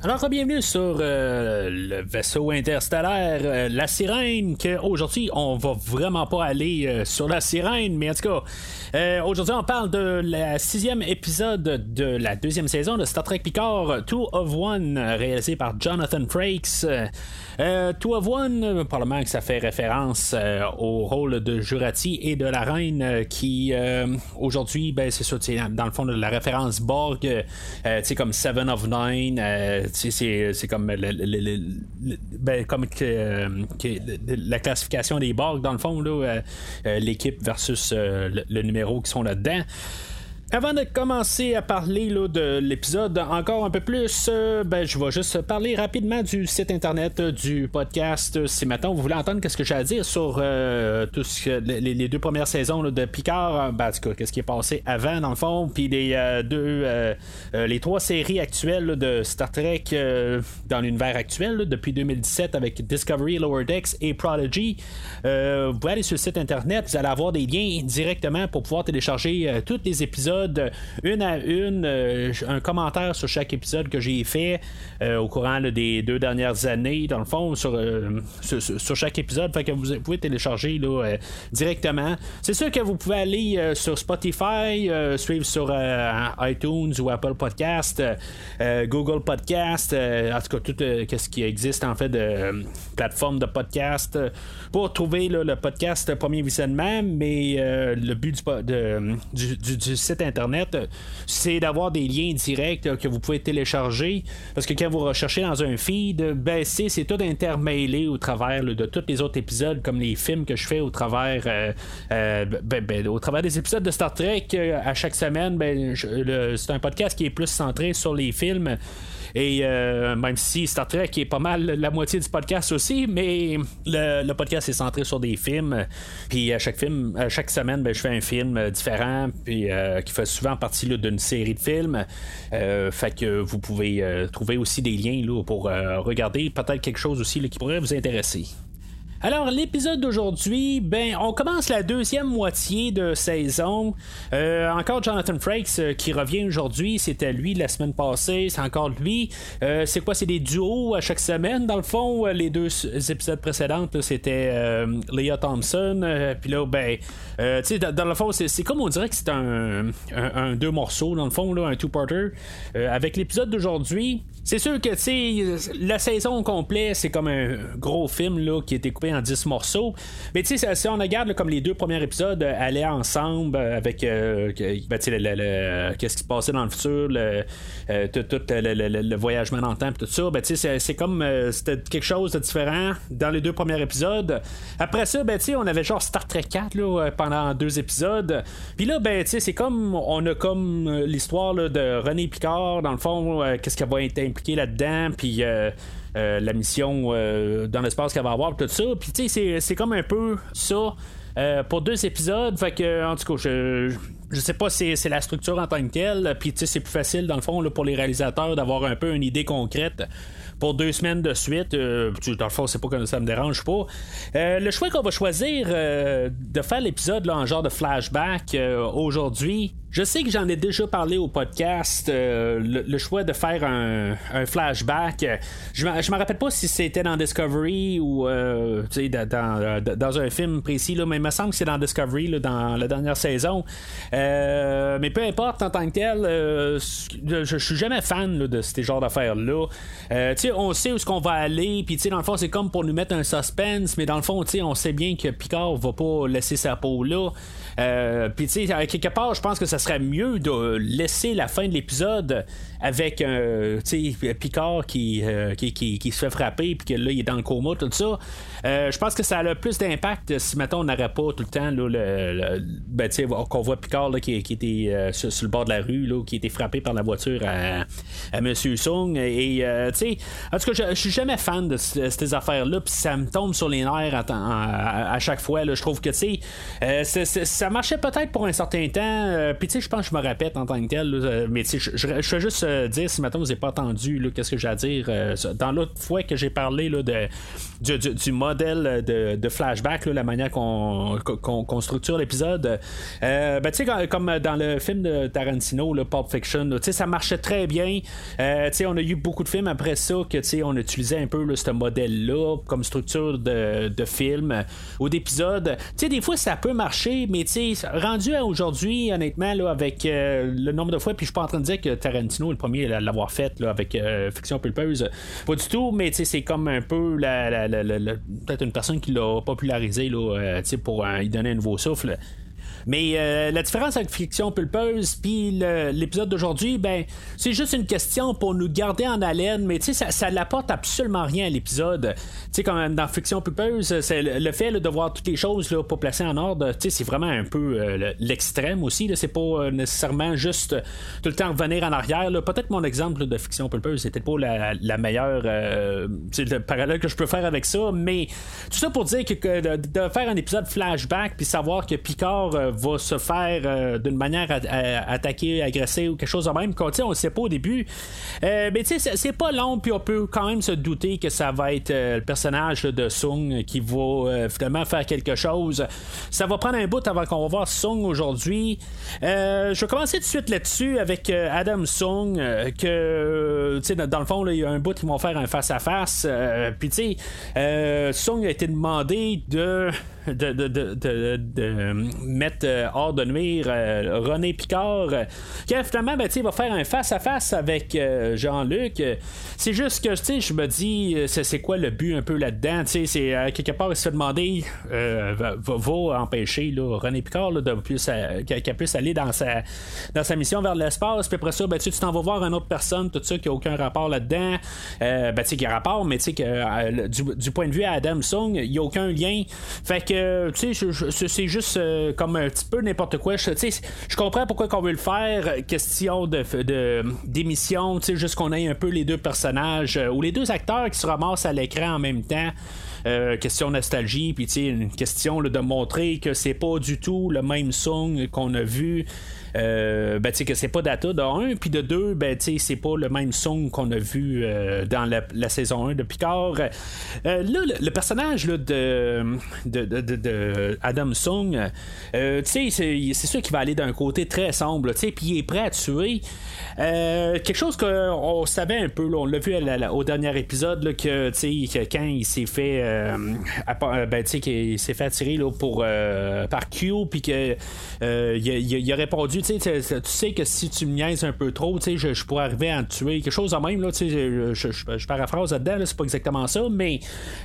Alors, bienvenue sur euh, le vaisseau interstellaire, euh, la sirène, qu'aujourd'hui, on va vraiment pas aller euh, sur la sirène, mais en tout cas, aujourd'hui, on parle de la sixième épisode de la deuxième saison de Star Trek Picard, Two of One, réalisé par Jonathan Frakes. Two of One, probablement que ça fait référence au rôle de Jurati et de la reine qui, aujourd'hui, ben, c'est ça, dans le fond de la référence Borg, tu comme Seven of Nine, c'est comme, ben, comme euh, la classification des Borg, dans le fond, euh, euh, l'équipe versus le, numéro qui sont là-dedans. Avant de commencer à parler là, de l'épisode encore un peu plus, euh, ben, je vais juste parler rapidement du site internet euh, du podcast. Si maintenant vous voulez entendre ce que j'ai à dire sur euh, tout ce les, deux premières saisons de Picard, ben, qu'est-ce qui est passé avant dans le fond, puis les deux, les trois séries actuelles de Star Trek dans l'univers actuel depuis 2017 avec Discovery, Lower Decks et Prodigy. vous pouvez aller sur le site internet, vous allez avoir des liens directement pour pouvoir télécharger tous les épisodes une à une, euh, un commentaire sur chaque épisode que j'ai fait euh, au courant des deux dernières années, dans le fond, sur, euh, sur, chaque épisode. Que vous pouvez télécharger directement. C'est sûr que vous pouvez aller sur Spotify, suivre sur iTunes ou Apple Podcast, Google Podcast, en tout cas, tout ce qui existe en fait de plateforme de podcast pour trouver le podcast Premier Visionnement, mais le but du, du, du site Internet, c'est d'avoir des liens directs que vous pouvez télécharger. Parce que quand vous recherchez dans un feed, ben c'est tout intermailé au travers de tous les autres épisodes, comme les films que je fais au travers euh, euh, ben, ben, au travers des épisodes de Star Trek euh, à chaque semaine. Ben, c'est un podcast qui est plus centré sur les films. Et euh, même si Star Trek est pas mal la moitié du podcast aussi, mais le, podcast est centré sur des films. Puis à chaque film, à chaque semaine, ben, je fais un film différent, puis euh, qui fait souvent partie d'une série de films. Euh, fait que vous pouvez trouver aussi des liens là, pour regarder peut-être quelque chose aussi qui pourrait vous intéresser. Alors, l'épisode d'aujourd'hui, ben, on commence la deuxième moitié de saison. Euh, encore Jonathan Frakes euh, qui revient aujourd'hui. C'était lui la semaine passée. C'est encore lui. Euh, c'est quoi? C'est des duos à chaque semaine, dans le fond. Les deux épisodes précédents, c'était Leah Thompson. Puis là, ben, tu dans, le fond, c'est comme on dirait que c'est un, un, deux morceaux, dans le fond, là, un two-parter. avec l'épisode d'aujourd'hui, c'est sûr que, tu la saison au complet, c'est comme un gros film là, qui a été coupé en 10 morceaux. Mais tu sais, si on regarde comme les deux premiers épisodes euh, allaient ensemble euh, avec euh, ben, qu'est-ce qui se passait dans le futur, le, tout, le, voyagement dans le temps, tout ça, ben, c'est comme c'était quelque chose de différent dans les deux premiers épisodes. Après ça, ben, on avait genre Star Trek 4 là, pendant deux épisodes. Puis là, ben, c'est comme on a comme l'histoire de René Picard, dans le fond, qu'est-ce qui va être là-dedans, puis euh, euh, la mission euh, dans l'espace qu'elle va avoir, tout ça. Puis tu sais, c'est comme un peu ça. pour deux épisodes, fait que en tout cas, je, je sais pas si c'est la structure en tant que telle, puis tu sais, c'est plus facile dans le fond là, pour les réalisateurs d'avoir un peu une idée concrète pour deux semaines de suite. dans le fond, c'est pas que ça me dérange pas. le choix qu'on va choisir de faire l'épisode en genre de flashback aujourd'hui, je sais que j'en ai déjà parlé au podcast, euh, le, choix de faire un, flashback. Je ne me rappelle pas si c'était dans Discovery ou euh, dans, un film précis, là, mais il me semble que c'est dans Discovery, là, dans la dernière saison. Euh, mais peu importe, en tant que tel, je, je suis jamais fan de ces genres d'affaires-là. On sait où ce qu'on va aller, puis dans le fond, c'est comme pour nous mettre un suspense, mais dans le fond, on sait bien que Picard va pas laisser sa peau là. puis tu sais, quelque part, je pense que ça serait mieux de laisser la fin de l'épisode avec un Picard qui, euh, qui, qui, se fait frapper puis que là il est dans le coma, tout ça. Euh, je pense que ça a le plus d'impact si maintenant on n'aurait pas tout le temps là, ben, qu'on voit Picard qui, était sur, le bord de la rue, qui était frappé par la voiture à, Monsieur Sung. Et, tu sais, en tout cas, je, suis jamais fan de, ces affaires-là, puis ça me tombe sur les nerfs à, chaque fois. Je trouve que, tu sais, ça marchait peut-être pour un certain temps, puis tu sais, je pense que je me répète en tant que tel, mais tu sais, je, vais juste dire si maintenant vous n'avez pas entendu, qu'est-ce que j'ai à dire. dans l'autre fois que j'ai parlé de, du, modèle de, flashback, la manière qu'on structure l'épisode. Euh, ben, comme dans le film de Tarantino, le Pulp Fiction, ça marchait très bien. Euh, on a eu beaucoup de films après ça que on utilisait un peu ce modèle-là comme structure de, film ou d'épisode. Des fois, ça peut marcher, mais rendu à aujourd'hui, honnêtement, avec euh, le nombre de fois, puis je suis pas en train de dire que Tarantino est le premier à l'avoir fait avec Fiction Pulpeuse. Pas du tout, mais c'est comme un peu la peut-être une personne qui l'a popularisé là, euh, pour euh, y donner un nouveau souffle. Mais euh, la différence avec Fiction Pulpeuse puis l'épisode d'aujourd'hui, ben, c'est juste une question pour nous garder en haleine, mais ça, ça n'apporte absolument rien à l'épisode. Tu sais, comme dans Fiction Pulpeuse, le, fait de voir toutes les choses là, pas placées en ordre, c'est vraiment un peu euh, l'extrême aussi. C'est pas euh, nécessairement juste tout le temps revenir en arrière. Peut-être mon exemple de Fiction Pulpeuse, c'était pas la, meilleure. c'est le parallèle que je peux faire avec ça, mais tout ça pour dire que, de, faire un épisode flashback puis savoir que Picard va se faire euh, d'une manière attaquer, agresser ou quelque chose de même. Quand, on ne sait pas au début. Euh, mais tu sais, c'est pas long, puis on peut quand même se douter que ça va être euh, le personnage de Sung qui va finalement faire quelque chose. Ça va prendre un bout avant qu'on va voir Sung aujourd'hui. je vais commencer tout de suite là-dessus avec Adam Sung, que, tu sais, dans le fond, il y a un bout qui vont faire un face-à-face. Puis, tu sais, Sung a été demandé de de, mettre euh, hors de nuire euh, René Picard, qui finalement ben, va faire un face-à-face avec euh, Jean-Luc. C'est juste que je me dis, c'est quoi le but un peu là-dedans? C'est quelque part, il se fait demander, va, empêcher là, René Picard de plus, qu'elle puisse aller dans sa, dans sa mission vers l'espace. Puis après ça, ben, tu t'en vas voir une autre personne, tout ça, qui n'a aucun rapport là-dedans. ben, tu sais, qui a rapport, mais tu sais que du, point de vue à Adam Sung, il n'y a aucun lien. Fait que sais, c'est juste euh, comme un petit peu n'importe quoi. Je, comprends pourquoi qu'on veut le faire. Question de, d'émission, juste qu'on ait un peu les deux personnages euh, ou les deux acteurs qui se ramassent à l'écran en même temps. Euh, question nostalgie, puis une question de montrer que c'est pas du tout le même son qu'on a vu euh, ben, que c'est pas Data de 1, puis de 2, ben, c'est pas le même son qu'on a vu euh, dans la, saison 1 de Picard. Euh, là, le, personnage là, de, de, de, Adam Sung, euh, c'est sûr qu'il va aller d'un côté très sombre, puis il est prêt à tuer. quelque chose qu'on savait un peu, on l'a vu au dernier épisode, là, que, quand il s'est fait, ben, qu'il s'est fait attirer là, pour, par Q, puis qu'il il, a répondu tu sais que si tu me niaises un peu trop, je, pourrais arriver à te tuer. Quelque chose de même, là, je, je, paraphrase là-dedans, c'est pas exactement ça, mais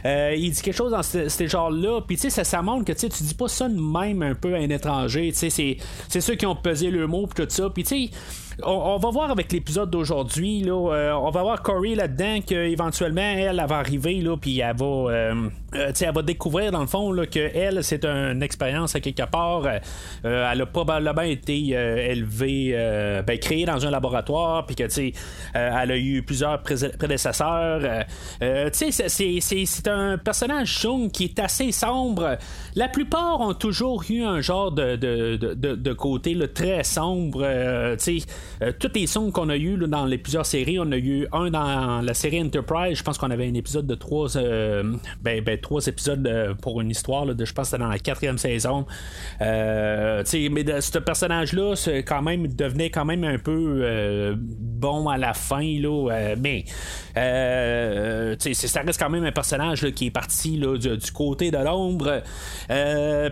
euh, il dit quelque chose dans ce, genre-là, puis ça, ça montre que tu dis pas ça de même un peu à un étranger, c'est ceux qui ont pesé le mot, puis tout ça, puis tu sais on, va voir avec l'épisode d'aujourd'hui, là, euh, on va voir Corey là-dedans qu'éventuellement, elle, elle va arriver, là, puis elle va, euh, euh, elle va découvrir, dans le fond, là, que elle, c'est une expérience à quelque part. elle a probablement été élevée, ben, créée dans un laboratoire, puis que, tu elle a eu plusieurs prédécesseurs. sais, c'est un personnage Chung qui est assez sombre. La plupart ont toujours eu un genre de, de, de, de côté très sombre. Tous les sons qu'on a eu dans les plusieurs séries, on a eu un dans la série Enterprise, je pense qu'on avait un épisode de trois, euh, ben, ben, trois épisodes euh, pour une histoire, de, je pense que c'était dans la quatrième saison. mais ce personnage-là, quand même, devenait quand même un peu bon à la fin, là, mais ça reste quand même un personnage qui est parti du, côté de l'ombre.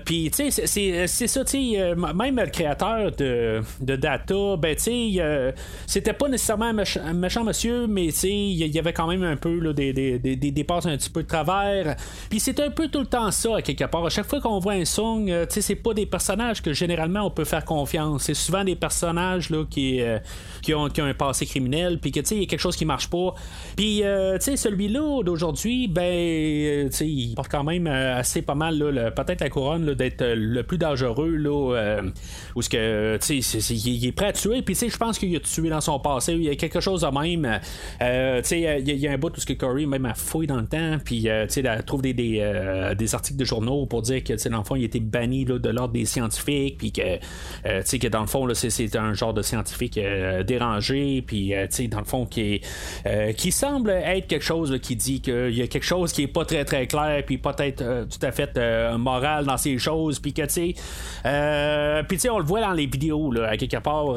Puis, tu sais, c'est ça, tu sais, même le créateur de, de Data, ben, tu sais, euh, c'était pas nécessairement un, méchant, monsieur, mais il y avait quand même un peu des, des, des, passes un petit peu de travers. Puis c'est un peu tout le temps ça, à quelque part. À chaque fois qu'on voit un song, euh, c'est pas des personnages que généralement on peut faire confiance. C'est souvent des personnages là, qui, euh, qui, ont, qui un passé criminel, puis que tu il y a quelque chose qui marche pas. Puis, tu celui-là d'aujourd'hui, ben, tu il porte quand même assez pas mal, peut-être la couronne d'être le plus dangereux, là, où ce que, tu il est prêt à tuer, puis tu je pense qu'il a tué dans son passé, il y a quelque chose de même. tu sais, il y, a un bout où ce que Corey même a fouillé dans le temps, puis tu sais, trouve des, des, des, articles de journaux pour dire que, tu sais, dans le fond, il était banni là, de l'ordre des scientifiques, puis que, tu sais, que dans le fond, c'est un genre de scientifique dérangé, puis, tu sais, dans le fond, qui, qui semble être quelque chose qui dit qu'il y a quelque chose qui est pas très très clair, puis peut-être tout à fait moral dans ces choses, puis que, tu sais, puis, tu sais, on le voit dans les vidéos, là, à quelque part.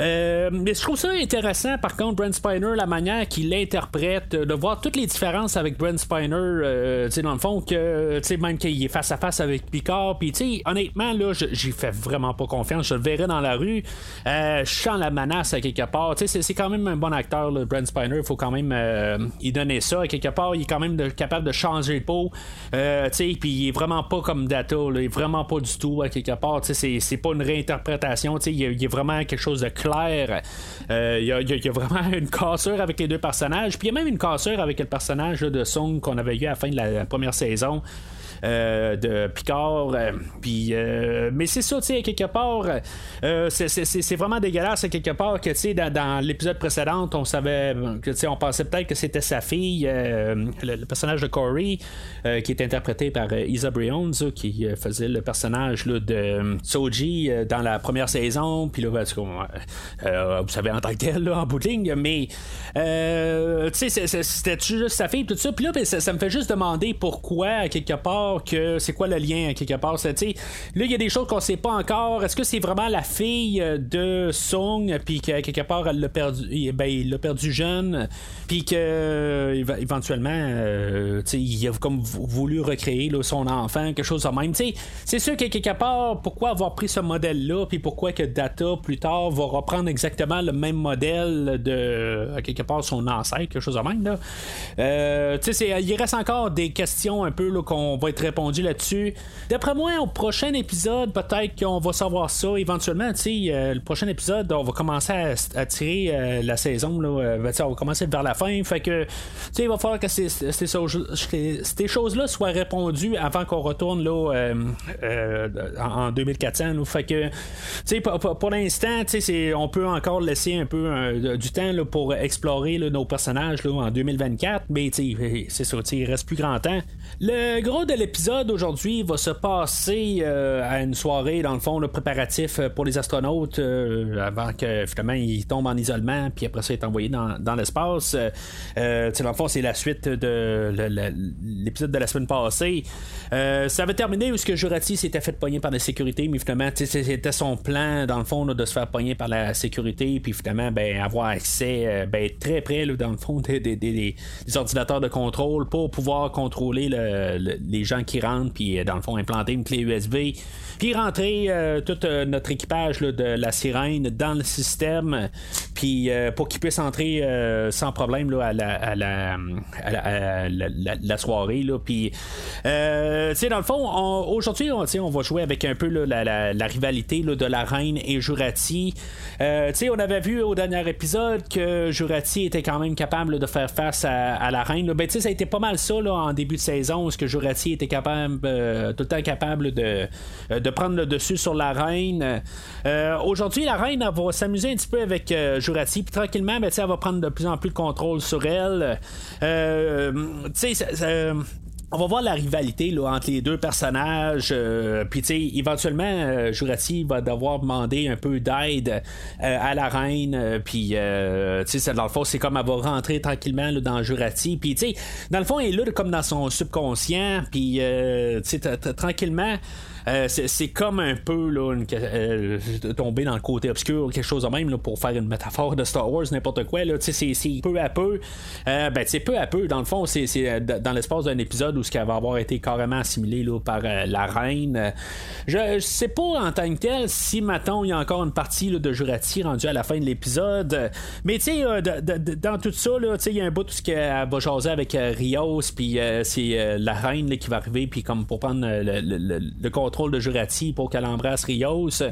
Euh, mais je trouve ça intéressant, par contre, Brent Spiner, la manière qu'il l'interprète, de voir toutes les différences avec Brent Spiner, euh, tu sais, dans le fond, que, tu sais, même qu'il est face à face avec Picard, puis, honnêtement, là, j'y fais vraiment pas confiance. Je le verrai dans la rue, euh, je sens la menace à quelque part. C'est quand même un bon acteur, Brent Spiner, il faut quand même y donner ça. À quelque part, il est quand même capable de changer de peau, tu puis il est vraiment pas comme Data, il est vraiment pas du tout, à quelque part, c'est pas une réinterprétation, il y, a vraiment quelque chose de clair. Euh, il y, a vraiment une cassure avec les deux personnages. Puis il y a même une cassure avec le personnage de Song qu'on avait eu à la fin de la première saison. Euh, de Picard. Euh, puis, euh, mais c'est ça, tu sais, quelque part, c'est vraiment dégueulasse, quelque part, que, tu sais, dans, l'épisode précédent, on savait, que, tu sais, on pensait peut-être que c'était sa fille, le, personnage de Corey, qui est interprété par Isa Briones, qui faisait le personnage de Soji dans la première saison. Puis là, ben, vous savez, en tant que tel, en bout de ligne, mais, tu sais, c'était juste sa fille, tout ça? Puis là, ben, ça, ça me fait juste demander pourquoi, quelque part, que c'est quoi le lien quelque part. là, il y a des choses qu'on sait pas encore. Est-ce que c'est vraiment la fille euh, de Song, puis que quelque part elle l'a perdu, ben, il l'a perdu jeune, puis que euh, éventuellement, euh, il a voulu recréer son enfant, quelque chose de même. c'est sûr que quelque part, pourquoi avoir pris ce modèle-là, puis pourquoi que Data plus tard va reprendre exactement le même modèle de quelque part son ancêtre, quelque chose de même. Là. il reste encore des questions un peu qu'on va être répondu là-dessus. D'après moi, au prochain épisode, peut-être qu'on va savoir ça éventuellement. Euh, le prochain épisode, on va commencer à, tirer euh, la saison. Là, euh, ben, on va commencer vers la fin. Fait que, il va falloir que ces, choses-là soient répondues avant qu'on retourne là, en 2400. Fait que, pour, pour l'instant, on peut encore laisser un peu du temps là, pour explorer nos personnages là, en 2024. Mais c'est ça, il reste plus grand temps. Le gros de l'épisode aujourd'hui va se passer euh, à une soirée, dans le fond, le préparatif euh, pour les astronautes euh, avant que finalement ils tombent en isolement, puis après ça, ils est envoyé dans, l'espace. dans le fond, c'est la suite de l'épisode de la semaine passée. ça avait terminé où ce que Jurati s'était fait pogner par la sécurité, mais finalement, c'était son plan, dans le fond, de se faire pogner par la sécurité, puis finalement, ben, avoir accès ben, très près, dans le fond, des, ordinateurs de contrôle pour pouvoir contrôler les gens qui rentrent, puis euh, dans le fond, implanter une clé USB, puis rentrer euh, tout euh, notre équipage de la sirène dans le système, puis pour qu'ils puissent entrer sans problème là, à, la, à, la, la, soirée. Dans le fond, aujourd'hui, on, on va jouer avec un peu la, rivalité de la reine et Jurati. on avait vu au dernier épisode que Jurati était quand même capable de faire face à, la reine. Ben, ça a été pas mal ça en début de saison, ce que Jurati était capable, euh, tout le temps capable de, euh, de prendre le dessus sur la reine. Euh, aujourd'hui, la reine va s'amuser un petit peu avec Jurati, puis tranquillement, ben, elle va prendre de plus en plus de contrôle sur elle. tu sais, on va voir la rivalité là, entre les deux personnages. Puis, tu sais, éventuellement, Jurati va devoir demander un peu d'aide à la reine. Puis, tu sais, dans le fond, c'est comme elle va rentrer tranquillement là, dans Jurati. Puis, tu sais, dans le fond, elle est là comme dans son subconscient. Puis, tu sais, tranquillement. Euh, c'est comme un peu là, euh, tomber dans le côté obscur, quelque chose de même, là, pour faire une métaphore de Star Wars, n'importe quoi. C'est peu à peu. Euh, ben, peu à peu, dans le fond, c'est dans l'espace d'un épisode où ce qui va avoir été carrément assimilé là, par la reine. Je, sais pas en tant que tel si, maintenant il y a encore une partie de Jurati rendue à la fin de l'épisode. Mais tu sais, dans tout ça, il y a un bout où ce qu'elle va jaser avec Rios, puis c'est la reine qui va arriver, puis comme pour prendre le, le, le, de Jurati pour qu'elle embrasse Rios.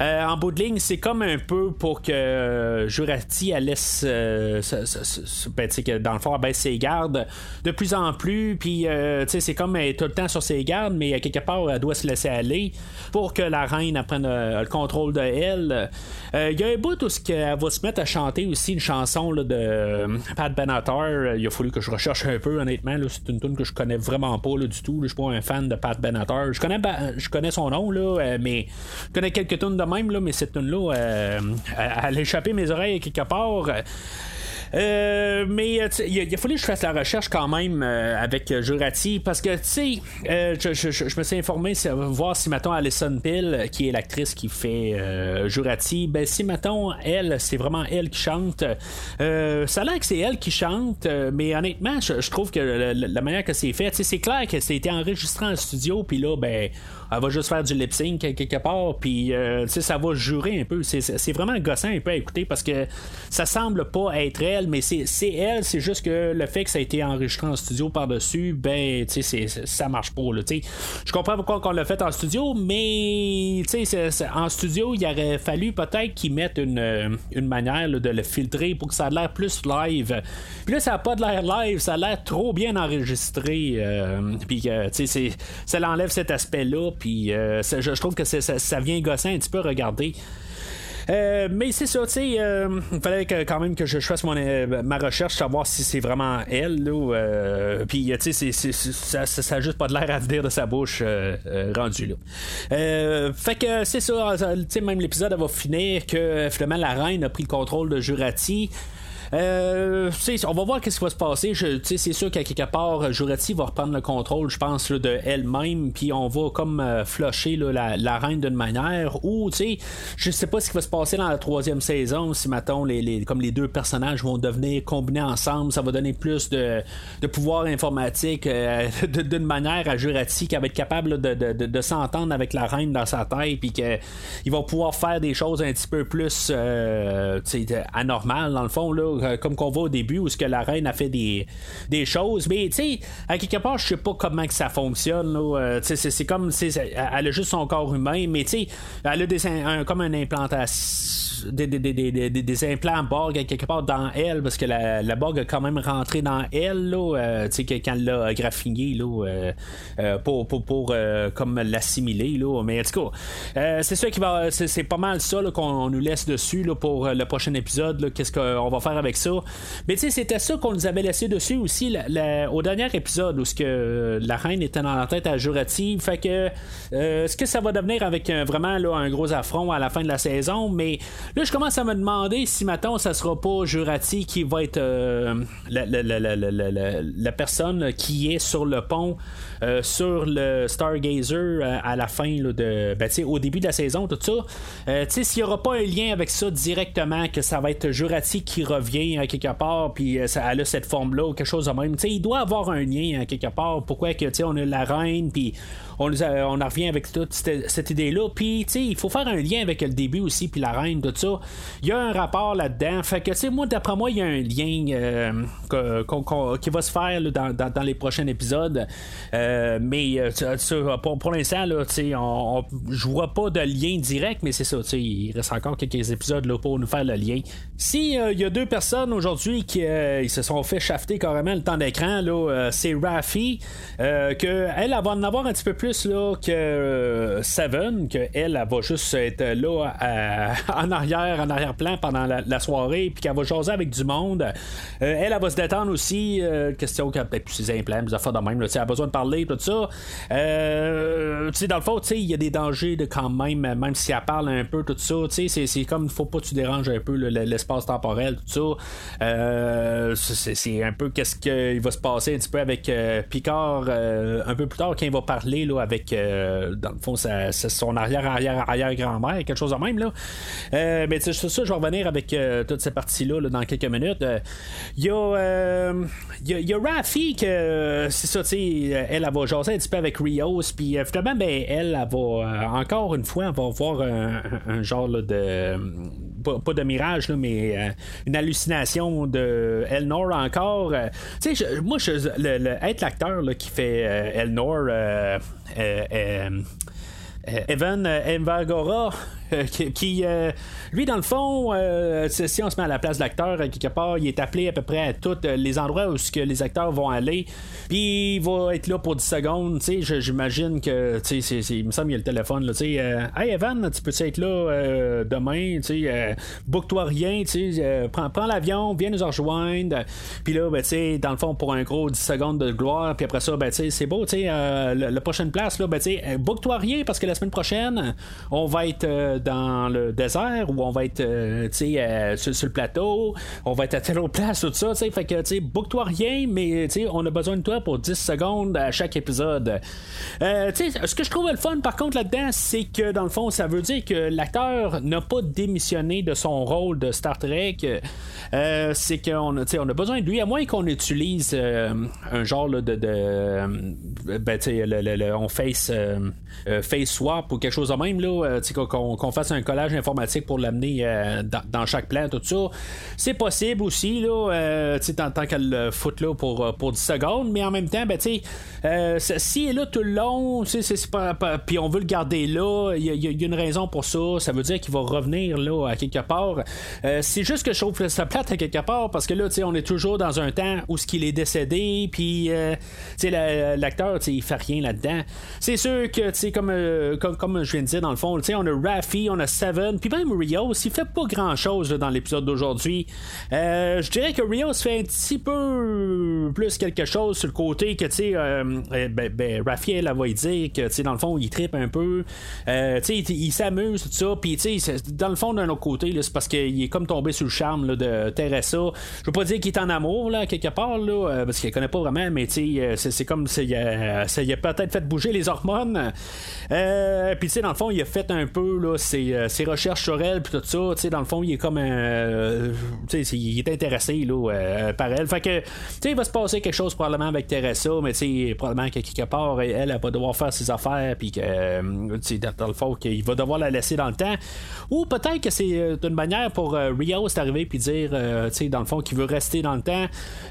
en bout de ligne, c'est comme un peu pour que Jurati elle laisse ben, que dans le fond elle baisse ses gardes de plus en plus. Puis c'est comme elle est tout le temps sur ses gardes, mais quelque part elle doit se laisser aller pour que la reine prenne le contrôle de elle. Il y a un bout où elle va se mettre à chanter aussi une chanson de Pat Benatar. Il a fallu que je recherche un peu, honnêtement. C'est une tune que je connais vraiment pas du tout. Je suis pas un fan de Pat Benatar. Je connais, je connais son nom, là, euh, mais je connais quelques tunes de même, là, mais cette tune-là, euh, elle a échappé mes oreilles quelque part. Euh, mais il a, fallu que je fasse la recherche quand même avec Jurati parce que, tu sais, je, me suis informé voir si, mettons, Alison Pill, qui est l'actrice qui fait Jurati, ben si, mettons, elle, c'est vraiment elle qui chante. ça a l'air que c'est elle qui chante, mais honnêtement, je, trouve que la, manière que c'est fait, c'est clair que été enregistré en studio, puis là, ben elle va juste faire du lip sync quelque part, puis euh, ça va jurer un peu. C'est vraiment gossant un peu à écouter parce que ça semble pas être elle, mais c'est elle, c'est juste que le fait que ça a été enregistré en studio par-dessus, ben, tu sais, ça marche pas. Je comprends pourquoi on l'a fait en studio, mais en studio, il aurait fallu peut-être qu'ils mettent une, euh, une manière de le filtrer pour que ça ait l'air plus live. Puis là, ça n'a pas de l'air live, ça a l'air trop bien enregistré. Euh, puis, tu sais, ça l'enlève cet aspect-là. Puis euh, je, trouve que ça, vient gossant un petit peu regarder. Euh, mais c'est ça, tu sais, euh, il fallait quand même que je, fasse mon, ma recherche, savoir si c'est vraiment elle. Puis, tu sais, ça, ça, juste pas de l'air à venir de sa bouche rendu là. fait que c'est ça, tu sais, même l'épisode va finir que finalement la reine a pris le contrôle de Jurati. Euh, on va voir qu'est-ce qui va se passer. C'est sûr qu'à quelque part, Jurati va reprendre le contrôle, je pense, de elle-même, puis on va comme euh, flusher la, reine d'une manière. Ou, tu sais, je sais pas ce qui va se passer dans la troisième saison, si, mettons, les, comme les deux personnages vont devenir combinés ensemble, ça va donner plus de, pouvoir informatique euh, d'une manière à Jurati qui va être capable de, s'entendre avec la reine dans sa tête, puis qu'il va pouvoir faire des choses un petit peu plus euh, anormales, dans le fond, là euh, comme qu'on voit au début, où ce que la reine a fait des, des choses. Mais tu sais, à quelque part, je sais pas comment que ça fonctionne. Euh, c'est comme, elle a juste son corps humain, mais tu sais, elle a des, un, implantation des, des, des, implants Borg quelque part dans elle, parce que la, la Borg a quand même rentré dans elle, euh, tu sais, quand elle l'a graffiné, euh, pour, pour, pour comme l'assimiler. Mais en tout cas, c'est ça qui va, c'est, pas mal ça qu'on nous laisse dessus, pour le prochain épisode, qu'est-ce qu'on va faire avec ça. Mais tu sais, c'était ça qu'on nous avait laissé dessus aussi au dernier épisode, où ce que la reine était dans la tête à Jurati. Fait que, est-ce que ça va devenir avec vraiment là, un gros affront à la fin de la saison? Mais Là, je commence à me demander si maintenant ça sera pas Jurati qui va être euh, la, personne qui est sur le pont euh, sur le Stargazer euh, à la fin de ben, au début de la saison tout ça s'il n'y aura pas un lien avec ça directement que ça va être Jurati qui revient à quelque part puis ça elle a cette forme là ou quelque chose de même il doit avoir un lien à quelque part pourquoi que on a la reine puis on, on en revient avec toute cette, idée-là. Puis, il faut faire un lien avec le début aussi, puis la reine, tout ça. Il y a un rapport là-dedans. Fait que, tu sais, moi, d'après moi, il y a un lien euh, qui va se faire dans, les prochains épisodes. Euh, mais, euh, pour, pour l'instant, je vois pas de lien direct, mais c'est ça, il reste encore quelques épisodes là, pour nous faire le lien. Si il y a deux personnes aujourd'hui qui se sont fait shafter carrément le temps d'écran, c'est Rafi, que elle, va en avoir un petit peu plus là, que euh, Seven, qu'elle elle, va juste être là en arrière, en arrière-plan pendant la, soirée, puis qu'elle va jaser avec du monde. Euh, elle, elle va se détendre aussi. Euh, question qu'elle a peut-être plus ses implants, des affaires de même. Là, elle a besoin de parler, tout ça. dans le fond, il y a des dangers de quand même, même si elle parle un peu, tout ça. C'est, c'est comme, il faut pas que tu déranges un peu l'espace temporel, tout ça. c'est, un peu qu'est-ce qu'il va se passer un petit peu avec Picard un peu plus tard quand il va parler avec, euh, dans le fond, son arrière-arrière-arrière-grand-mère, quelque chose de même. Là. Euh, mais c'est ça, je vais revenir avec euh, toutes ces parties-là dans quelques minutes. Il y a, y, a, Rafi que, c'est ça, tu sais, elle, va jaser un petit peu avec Rios, puis finalement, ben, elle, elle, va, encore une fois, elle voir un, genre de pas, de mirage, mais une hallucination de Elnor encore. tu sais, moi, je, le, être l'acteur qui fait Elnor, euh, euh, Evan Envergora qui, lui, dans le fond, si on se met à la place de l'acteur, quelque part, il est appelé à peu près à tous les endroits où que les acteurs vont aller. Puis il va être là pour 10 secondes. J'imagine que, il me semble qu'il y a le téléphone. Là, hey Evan, tu peux être là demain? Book-toi rien. prends, prends l'avion, viens nous rejoindre. Puis là, ben, dans le fond, pour un gros 10 secondes de gloire. Puis après ça, ben, c'est beau. Euh, la, prochaine place, là, ben, euh, book-toi rien parce que la semaine prochaine, on va être euh, dans le désert ou on va être euh, sur, sur, le plateau. On va être à telle autre place, tout ça. Fait que, book-toi rien, mais on a besoin de toi pour 10 secondes à chaque épisode. ce que je trouve le fun, par contre, là-dedans, c'est que dans le fond, ça veut dire que l'acteur n'a pas démissionné de son rôle de Star Trek. c'est qu'on a, on a besoin de lui, à moins qu'on utilise un genre de, de, euh, ben, on face, euh, euh, face swap ou quelque chose de même, là, qu'on, fasse un collage informatique pour l'amener dans, chaque plan, tout ça. C'est possible aussi, là, tant, tant qu'elle le fout là pour, pour 10 secondes, mais en même temps, ben, si est là tout le long, puis on veut le garder là, il y, a une raison pour ça. Ça veut dire qu'il va revenir là à quelque part. c'est juste que je trouve ça plate à quelque part parce que là, on est toujours dans un temps où ce qu'il est décédé, puis l'acteur, il fait rien là-dedans. C'est sûr que, comme, euh, comme, comme, je viens de dire, dans le fond, on a On a Seven, puis même Rios, il fait pas grand-chose dans l'épisode d'aujourd'hui. Euh, je dirais que Rios fait un petit peu plus quelque chose sur le côté que, tu sais, euh, ben, ben, Rafi, elle, va y dire que, tu sais, dans le fond, il tripe un peu. tu sais, il, s'amuse, tout ça, puis, tu sais, dans le fond, d'un autre côté, c'est parce qu'il est comme tombé sous le charme de Teresa. Je veux pas dire qu'il est en amour, là, quelque part, là, parce qu'il connaît pas vraiment, mais, tu sais, c'est comme ça y a, peut-être fait bouger les hormones. Euh, puis tu sais, dans le fond, il a fait un peu là, ses, euh, ses recherches sur elle, puis tout ça. Tu sais, dans le fond, il est comme un. Euh, tu sais, il est intéressé là, par elle. Fait que, tu sais, il va se passer quelque chose probablement avec Teresa, mais tu sais, probablement que quelque part, elle, va devoir faire ses affaires, puis que, tu sais, dans le fond, qu'il va devoir la laisser dans le temps. Ou peut-être que c'est une manière pour Rio d'arriver puis dire, tu sais, dans le fond, qu'il veut rester dans le temps.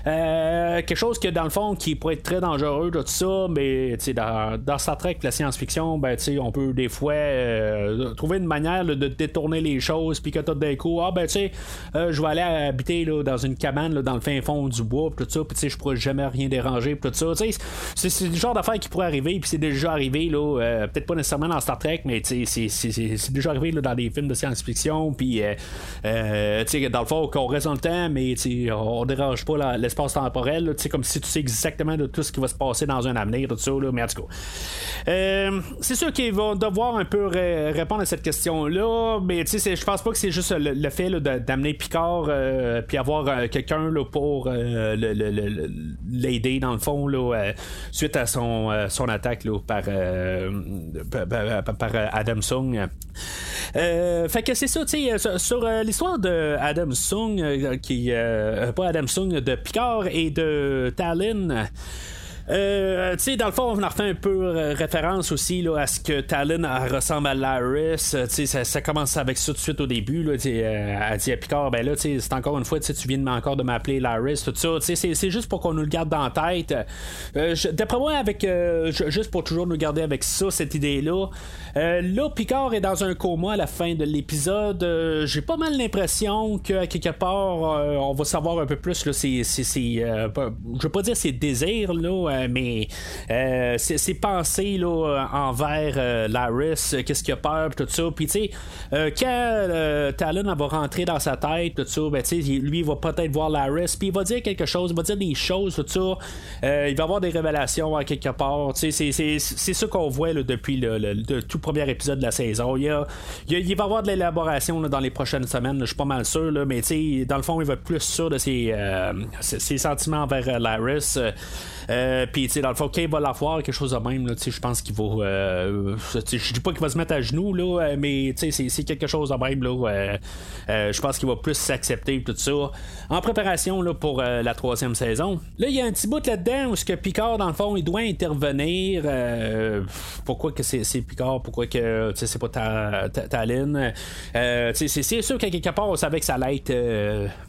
quelque chose que, dans le fond, qui pourrait être très dangereux, tout ça, mais dans, dans Star Trek, la science-fiction, ben, on peut des fois euh, trouver une manière de détourner les choses, puis que tout d'un coup, ah ben tu sais, euh, je vais aller habiter là, dans une cabane dans le fin fond du bois, tout ça, puis je pourrais jamais rien déranger, tout ça. C'est le genre d'affaire qui pourrait arriver, puis c'est déjà arrivé, là, euh, peut-être pas nécessairement dans Star Trek, mais c'est déjà arrivé là, dans des films de science-fiction, puis dans le fond, qu'on reste dans le temps, mais on dérange pas l'espace temporel, comme si tu sais exactement de tout ce qui va se passer dans un avenir, tout ça, là, mais en tout cas. Euh, c'est sûr qu'ils vont devoir un peu répondre à cette question-là, mais je pense pas que c'est juste le, fait d'amener Picard euh, puis avoir euh, quelqu'un pour l'aider dans le fond là, suite à son, son attaque par, par, Adam Sung. fait que c'est ça, tu sais, sur, l'histoire de Adam Sung, qui pas Adam Sung, de Picard et de Talon. Euh, tu sais, dans le fond, on a refait un peu euh, référence aussi là, à ce que Talon ressemble à Laris. Euh, tu sais, ça, commence avec ça tout de suite au début. Là, elle dit à Picard, ben là, c'est encore une fois, tu viens de, encore de m'appeler Laris, tout ça. C'est juste pour qu'on nous le garde dans la tête. D'après moi, avec juste pour toujours nous garder avec ça, cette idée-là. là, Picard est dans un coma à la fin de l'épisode. J'ai pas mal l'impression qu'à quelque part, on va savoir un peu plus. Là, c'est, je veux pas dire ses désirs, là euh, mais euh, c'est pensé là, envers euh, Laris, qu'est-ce qu'il a peur, tout ça. Puis, tu sais, quand Talon va rentrer dans sa tête, tout ça, ben, lui, il va peut-être voir Laris, puis il va dire quelque chose, il va dire des choses, tout ça. il va avoir des révélations à quelque part. C'est ça qu'on voit depuis le, tout premier épisode de la saison. Il, il, va y avoir de l'élaboration dans les prochaines semaines, je suis pas mal sûr, mais dans le fond, il va être plus sûr de ses, ses sentiments envers Laris. Euh, puis, tu sais, dans le fond, il va la foire, quelque chose de même, je pense qu'il va. Euh, je dis pas qu'il va se mettre à genoux, là, euh, mais, sais, c'est quelque chose de même, je pense qu'il va plus s'accepter, tout ça. En préparation, là, pour la troisième saison. Là, il y a un petit bout là-dedans où ce que Picard, dans le fond, il doit intervenir. pourquoi que c'est Picard, pourquoi que, c'est pas ta, Talon. c'est sûr qu'à quelque part, on savait que ça allait être.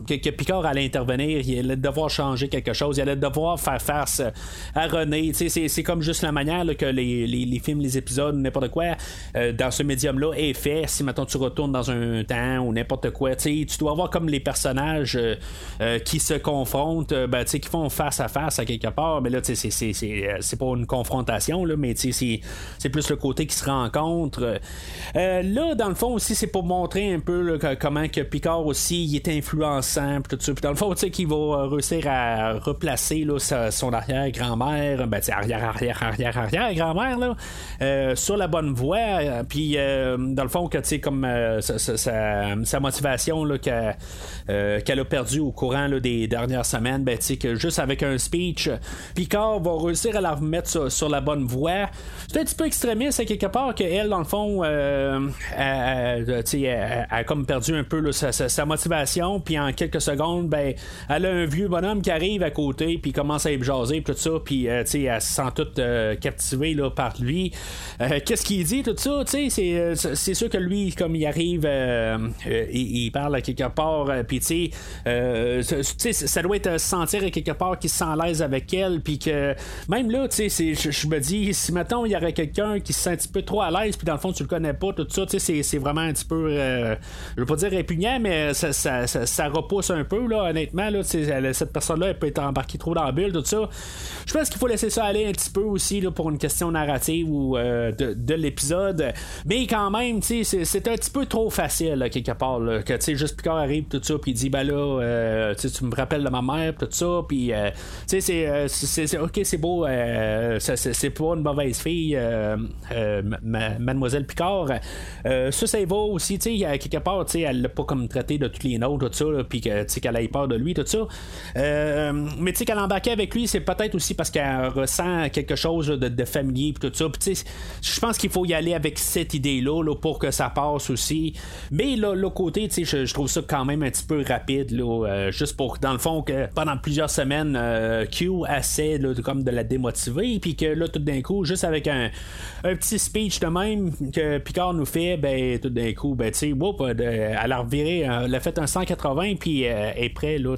que, Picard allait intervenir, il allait devoir changer quelque chose, il allait devoir faire face à René. C'est comme juste la manière que les, films, les épisodes, n'importe quoi, dans ce médium-là est fait. Si maintenant tu retournes dans un temps ou n'importe quoi, tu dois avoir comme les personnages qui se confrontent, ben, qui font face à face à quelque part. Mais là, c'est pas une confrontation, mais c'est plus le côté qui se rencontre. là, dans le fond aussi, c'est pour montrer un peu comment que Picard aussi est influençant. tout ça. Dans le fond, tu sais, qu'il va réussir à replacer son arrière-grand-mère, ben, arrière-arrière-arrière-arrière-grand-mère, euh, sur la bonne voie. Puis euh, dans le fond, que comme euh, sa, motivation là, qu'elle, a perdu au courant des dernières semaines, ben, que juste avec un speech, Picard va réussir à la remettre sur, la bonne voie. C'est un petit peu extrémiste à quelque part qu'elle, dans le fond, a comme perdu un peu sa, motivation, puis en quelques secondes, ben, elle a un vieux bonhomme qui arrive à côté, puis commence à y jaser, tout ça, puis euh, sais elle se sent toute euh, captivée là, par lui. Euh, qu'est-ce qu'il dit, tout ça, tu sais, c'est sûr que lui, comme il arrive, il, parle à quelque part, puis tu sais, ça doit être sentir à quelque part qu'il se sent à l'aise avec elle, puis que même là, tu sais, je me dis, si maintenant il y aurait quelqu'un qui se sent un petit peu trop à l'aise, puis dans le fond, tu le connais pas, tout ça, tu sais, c'est vraiment un petit peu, je veux pas dire répugnant, mais ça, ça, ça, repousse un peu, là, honnêtement. Là, cette personne-là, elle peut être embarquée trop dans la bulle, tout ça. Je pense qu'il faut laisser ça aller un petit peu aussi là, pour une question narrative ou euh, de, l'épisode. Mais quand même, c'est, un petit peu trop facile, quelque part. Que juste Picard arrive, tout ça, puis il dit Ben là, euh, tu me rappelles de ma mère, tout ça, puis euh, c'est, ok, c'est beau, c'est, pas une mauvaise fille, Mademoiselle Picard. ça, ça va aussi, tu sais, quelque part, tu sais, elle l'a pas comme traité de tous les nôtres, tout ça, puis qu'elle ait peur de lui, tout ça. Mais tu sais, qu'elle embarquait avec lui, c'est peut-être aussi parce qu'elle ressent quelque chose de, familier, puis tout ça. Je pense qu'il faut y aller avec cette idée-là pour que ça passe aussi. Mais là, l'autre côté, je, trouve ça quand même un petit peu rapide, là, euh, juste pour, dans le fond, que pendant plusieurs semaines, euh, Q essaie de, comme de la démotiver, puis que là, tout d'un coup, juste avec un, petit speech de même que Picard nous fait, ben, tout d'un coup, ben, tu sais, elle a euh, elle a fait un 180 puis euh, est prête là,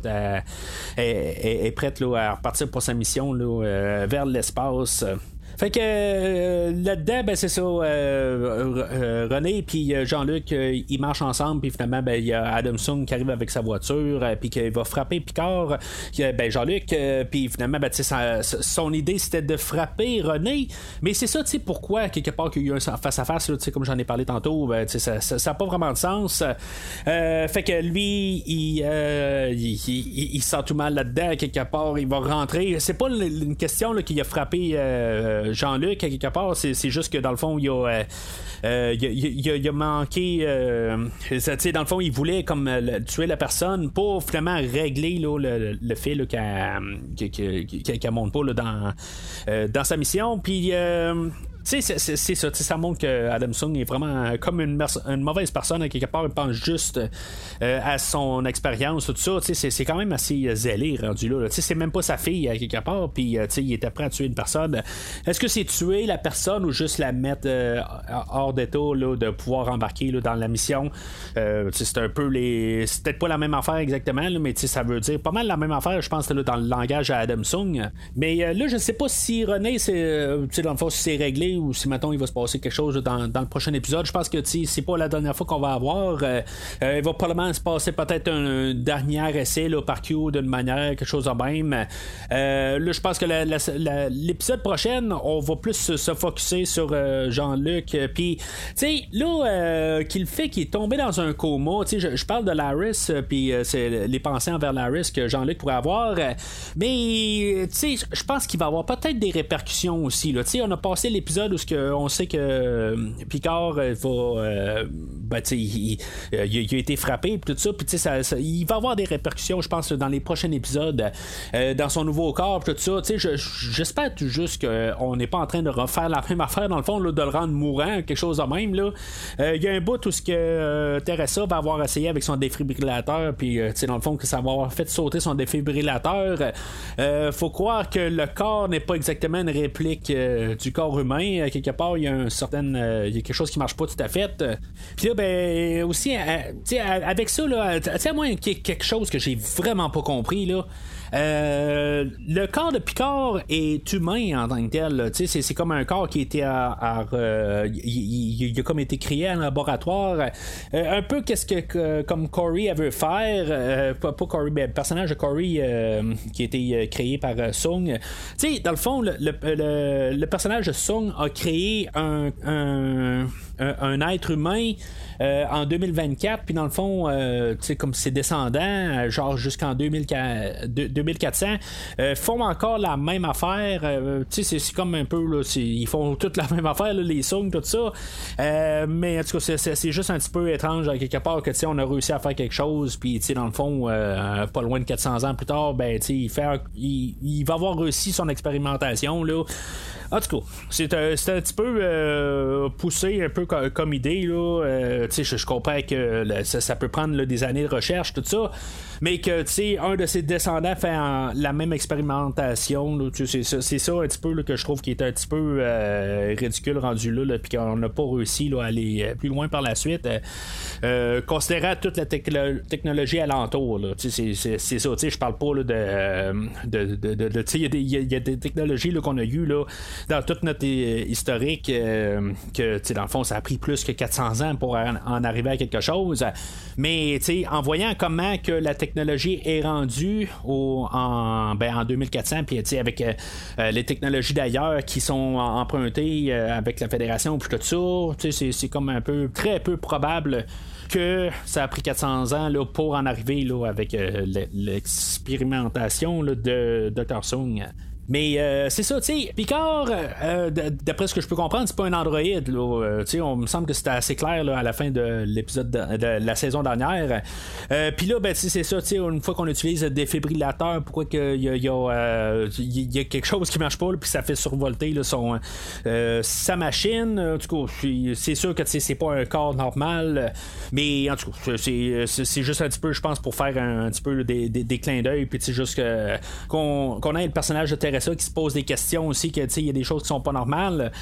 est, prête là, à repartir pour sa mission euh, vers l'espace. Fait que euh, là-dedans, ben, c'est ça. Euh, euh, René puis Jean-Luc, ils marchent ensemble, puis finalement, ben, il y a Adam Sung qui arrive avec sa voiture, puis qu'il va frapper Picard. ben, Jean-Luc, puis finalement, ben, son idée c'était de frapper René. Mais c'est ça, tu sais, pourquoi, quelque part, qu'il y a eu un face-à-face, comme j'en ai parlé tantôt, ben, ça n'a pas vraiment de sens. fait que lui, il, il, sent tout mal là-dedans, quelque part, il va rentrer. C'est pas une question qu'il a frappé. Jean-Luc, à quelque part, c'est juste que dans le fond, il a, euh, euh, a, manqué. Euh, dans le fond, il voulait comme tuer la personne pour finalement régler le, fait qu'elle qu monte pas dans, dans sa mission. Puis c'est ça, ça montre que Sung est vraiment comme une, mauvaise personne à quelque part, il pense juste euh, à son expérience, tout ça. C'est quand même assez zélé rendu là. C'est même pas sa fille à quelque part, puis euh, il était prêt à tuer une personne. Est-ce que c'est tuer la personne ou juste la mettre euh, hors d'état de pouvoir embarquer là, dans la mission? c'est un peu les. C'est peut-être pas la même affaire exactement, là, mais ça veut dire pas mal la même affaire, je pense, là, dans le langage à Adam Sung. Mais là, je sais pas si René, c'est dans le fond, si c'est réglé ou si maintenant il va se passer quelque chose dans, le prochain épisode. Je pense que c'est pas la dernière fois qu'on va avoir. Euh, euh, il va probablement se passer peut-être un, dernier essai là, par Q d'une manière, quelque chose de même. Euh, là, je pense que l'épisode prochain, on va plus se, focuser sur Jean-Luc. Puis, tu sais, là, qu'il fait qu'il est tombé dans un coma. Tu sais, je, parle de Laris, puis c'est les pensées envers Laris que Jean-Luc pourrait avoir. mais, tu sais, je pense qu'il va avoir peut-être des répercussions aussi. Sais, on a passé l'épisode où on sait que euh, Picard euh, va. Euh, il, a été frappé, tout ça, puis ça, ça, il va avoir des répercussions, je pense, dans les prochains épisodes, dans son nouveau corps, tout ça. J'espère juste qu'on n'est pas en train de refaire la même affaire, dans le fond, de le rendre mourant, quelque chose de même. Il y a un bout où ce que Teresa va avoir essayé avec son défibrillateur, puis dans le fond, que ça va avoir fait sauter son défibrillateur. faut croire que le corps n'est pas exactement une réplique du corps humain. Moins, quelque part, il y a un certain, il y a quelque chose qui marche pas tout à fait. Puis là, ben, aussi, avec ça, là, à moins quelque chose que j'ai vraiment pas compris, là. Euh, le corps de Picard est humain en tant que tel. C'est, comme un corps qui était à, euh, il, a comme été créé en laboratoire. Euh, un peu qu'est-ce que comme Corey veut faire. pas, Corey, mais le personnage de Corey qui a été créé par Sung. dans le fond, le, personnage de Sung a créé un, être humain en 2024, puis dans le fond, euh, comme ses descendants, euh, genre jusqu'en 2400, font encore la même affaire. tu sais, c'est comme un peu, là, ils font toute la même affaire, les songs, tout ça. mais en tout cas, c'est juste un petit peu étrange, quelque part, que tu sais, on a réussi à faire quelque chose, puis tu sais, dans le fond, pas loin de 400 ans plus tard, ben, tu sais, il, fait, il, va avoir réussi son expérimentation, là. En tout cas, c'est un, petit peu poussé, un peu comme idée. Là je, comprends que ça, peut prendre des années de recherche, tout ça mais que tu sais un de ses descendants fait la même expérimentation c'est ça un petit peu que je trouve qui est un petit peu euh, ridicule rendu là, puis qu'on n'a pas réussi à aller euh, plus loin par la suite euh, considérant toute la technologie alentour c'est ça je parle pas de de, il y, a des technologies qu'on a eues là, dans toute notre historique que dans le fond ça a pris plus que 400 ans pour en, arriver à quelque chose. Mais en voyant comment que la technologie technologie est rendue en, ben, en 2400, puis avec euh, euh, les technologies d'ailleurs qui sont empruntées euh, avec la fédération, puis tout ça, c'est comme un peu très peu probable que ça a pris 400 ans là, pour en arriver là, avec l'expérimentation de Dr. Sung. Mais euh, c'est ça, tu sais, Picard, euh, d'après ce que je peux comprendre, c'est pas un Android. Là, euh, on me semble que c'était assez clair là, à la fin de l'épisode de, la saison dernière. Puis là, ben, c'est ça, tu sais, une fois qu'on utilise le défibrillateur, pourquoi qu'il y a, y, a, y a quelque chose qui marche pas, puis ça fait survolter là, son, sa machine. En tout cas, c'est sûr que c'est pas un corps normal, mais en tout cas, c'est juste un petit peu, je pense, pour faire un, petit peu des, des, clins d'œil, puis juste qu'on qu'on ait le personnage de qui se pose des questions aussi, que il y a des choses qui sont pas normales.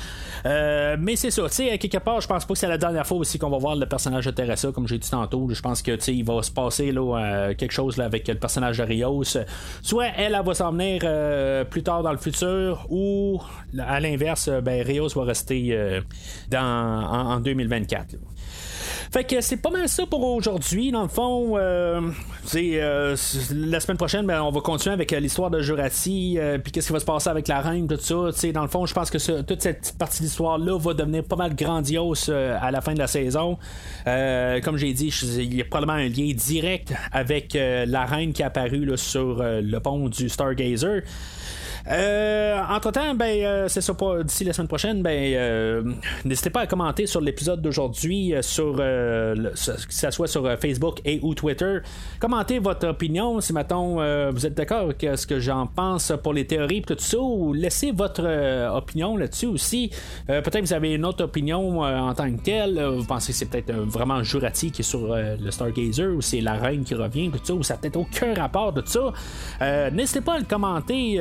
Euh, mais c'est ça, tu sais, quelque part, je pense pas que c'est la dernière fois aussi qu'on va voir le personnage de Teresa, comme j'ai dit tantôt. Je pense que il va se passer là, euh, quelque chose là, avec le personnage de Rios. Soit elle, elle va s'en venir euh, plus tard dans le futur, ou à l'inverse, ben, Rios va rester dans, en, 2024. Fait que c'est pas mal ça pour aujourd'hui. Dans le fond, euh, euh, la semaine prochaine, ben, on va continuer avec euh, l'histoire de Jurati, puis qu'est-ce qui va se passer avec la reine, tout ça. dans le fond, je pense que toute cette partie de l'histoire-là va devenir pas mal grandiose à la fin de la saison. comme j'ai dit, il y a probablement un lien direct avec la reine qui est apparue sur le pont du Stargazer. Euh, entre-temps, ben, euh, c'est ça pas d'ici la semaine prochaine, ben, euh, n'hésitez pas à commenter sur l'épisode d'aujourd'hui, sur que ça soit sur Facebook et ou Twitter. Commentez votre opinion si maintenant vous êtes d'accord avec ce que j'en pense pour les théories tout ça, ou laissez votre opinion là-dessus aussi. peut-être que vous avez une autre opinion en tant que telle. vous pensez que c'est peut-être vraiment Jurati qui est sur le Stargazer, ou c'est la reine qui revient, tout ça, ou ça n'a peut-être aucun rapport de ça. n'hésitez pas à le commenter